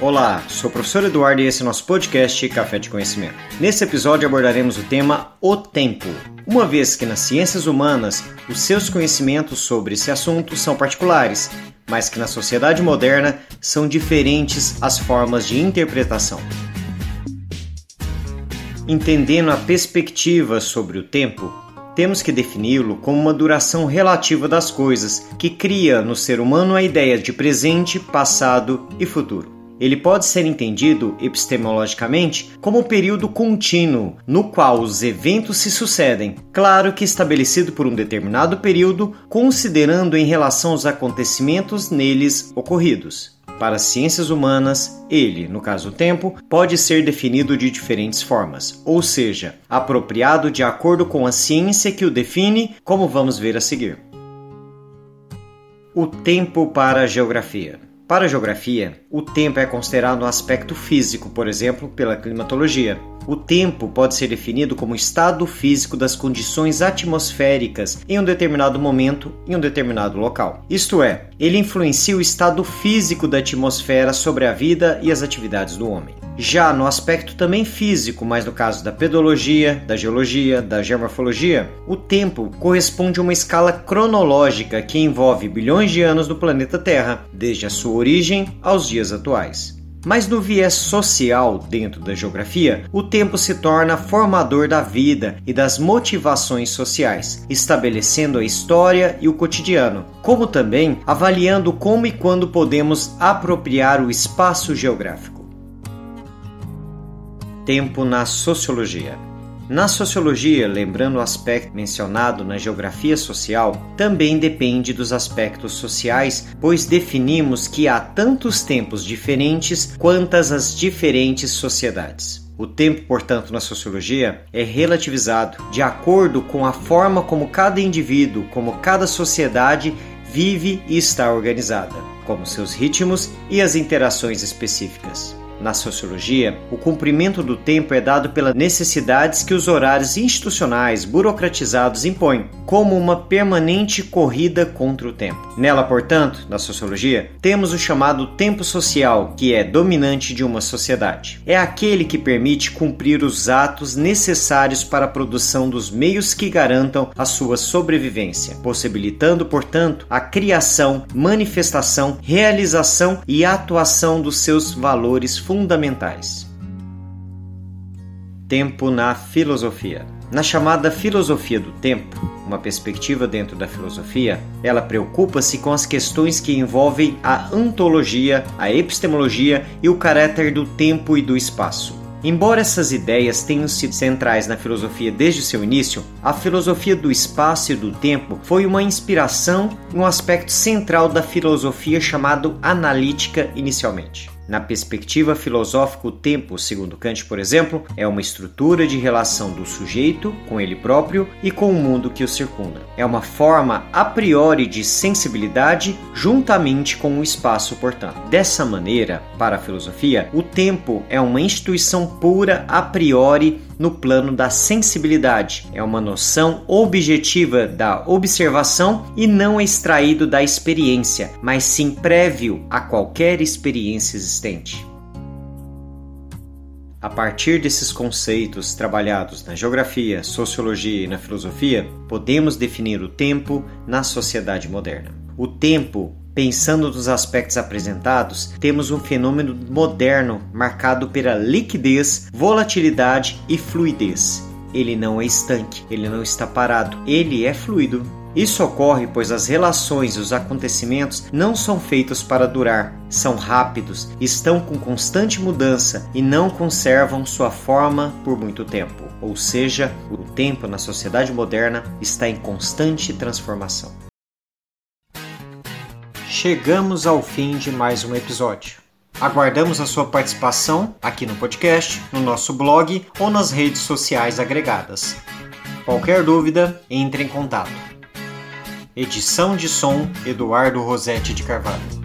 Olá, sou o professor Eduardo e esse é nosso podcast Café de Conhecimento. Nesse episódio abordaremos o tema O Tempo. Uma vez que nas ciências humanas os seus conhecimentos sobre esse assunto são particulares, mas que na sociedade moderna são diferentes as formas de interpretação. Entendendo a perspectiva sobre o tempo, temos que defini-lo como uma duração relativa das coisas que cria no ser humano a ideia de presente, passado e futuro. Ele pode ser entendido epistemologicamente como um período contínuo no qual os eventos se sucedem, claro que estabelecido por um determinado período, considerando em relação aos acontecimentos neles ocorridos. Para as ciências humanas, ele, no caso o tempo, pode ser definido de diferentes formas, ou seja, apropriado de acordo com a ciência que o define, como vamos ver a seguir. O tempo para a geografia. Para a geografia, o tempo é considerado um aspecto físico, por exemplo, pela climatologia. O tempo pode ser definido como estado físico das condições atmosféricas em um determinado momento em um determinado local. Isto é, ele influencia o estado físico da atmosfera sobre a vida e as atividades do homem. Já no aspecto também físico, mas no caso da pedologia, da geologia, da geomorfologia, o tempo corresponde a uma escala cronológica que envolve bilhões de anos do planeta Terra, desde a sua origem aos dias atuais. Mas no viés social dentro da geografia, o tempo se torna formador da vida e das motivações sociais, estabelecendo a história e o cotidiano, como também avaliando como e quando podemos apropriar o espaço geográfico. Tempo na sociologia. Na sociologia, lembrando o aspecto mencionado na geografia social, também depende dos aspectos sociais, pois definimos que há tantos tempos diferentes quantas as diferentes sociedades. O tempo, portanto, na sociologia é relativizado de acordo com a forma como cada indivíduo, como cada sociedade vive e está organizada, como seus ritmos e as interações específicas. Na sociologia, o cumprimento do tempo é dado pelas necessidades que os horários institucionais burocratizados impõem, como uma permanente corrida contra o tempo. Nela, portanto, na sociologia, temos o chamado tempo social, que é dominante de uma sociedade. É aquele que permite cumprir os atos necessários para a produção dos meios que garantam a sua sobrevivência, possibilitando, portanto, a criação, manifestação, realização e atuação dos seus valores fundamentais. Tempo na filosofia. Na chamada filosofia do tempo, uma perspectiva dentro da filosofia, ela preocupa-se com as questões que envolvem a ontologia, a epistemologia e o caráter do tempo e do espaço. Embora essas ideias tenham sido centrais na filosofia desde seu início, a filosofia do espaço e do tempo foi uma inspiração e um aspecto central da filosofia chamado analítica inicialmente. Na perspectiva filosófica, o tempo, segundo Kant, por exemplo, é uma estrutura de relação do sujeito com ele próprio e com o mundo que o circunda. É uma forma a priori de sensibilidade juntamente com o espaço, portanto. Dessa maneira, para a filosofia, o tempo é uma instituição pura a priori no plano da sensibilidade. É uma noção objetiva da observação e não extraído da experiência, mas sim prévio a qualquer experiência existente. A partir desses conceitos trabalhados na geografia, sociologia e na filosofia, podemos definir o tempo na sociedade moderna. O tempo Pensando nos aspectos apresentados, temos um fenômeno moderno marcado pela liquidez, volatilidade e fluidez. Ele não é estanque, ele não está parado, ele é fluido. Isso ocorre pois as relações e os acontecimentos não são feitos para durar, são rápidos, estão com constante mudança e não conservam sua forma por muito tempo. Ou seja, o tempo na sociedade moderna está em constante transformação. Chegamos ao fim de mais um episódio. Aguardamos a sua participação aqui no podcast, no nosso blog ou nas redes sociais agregadas. Qualquer dúvida, entre em contato. Edição de som Eduardo Rosetti de Carvalho.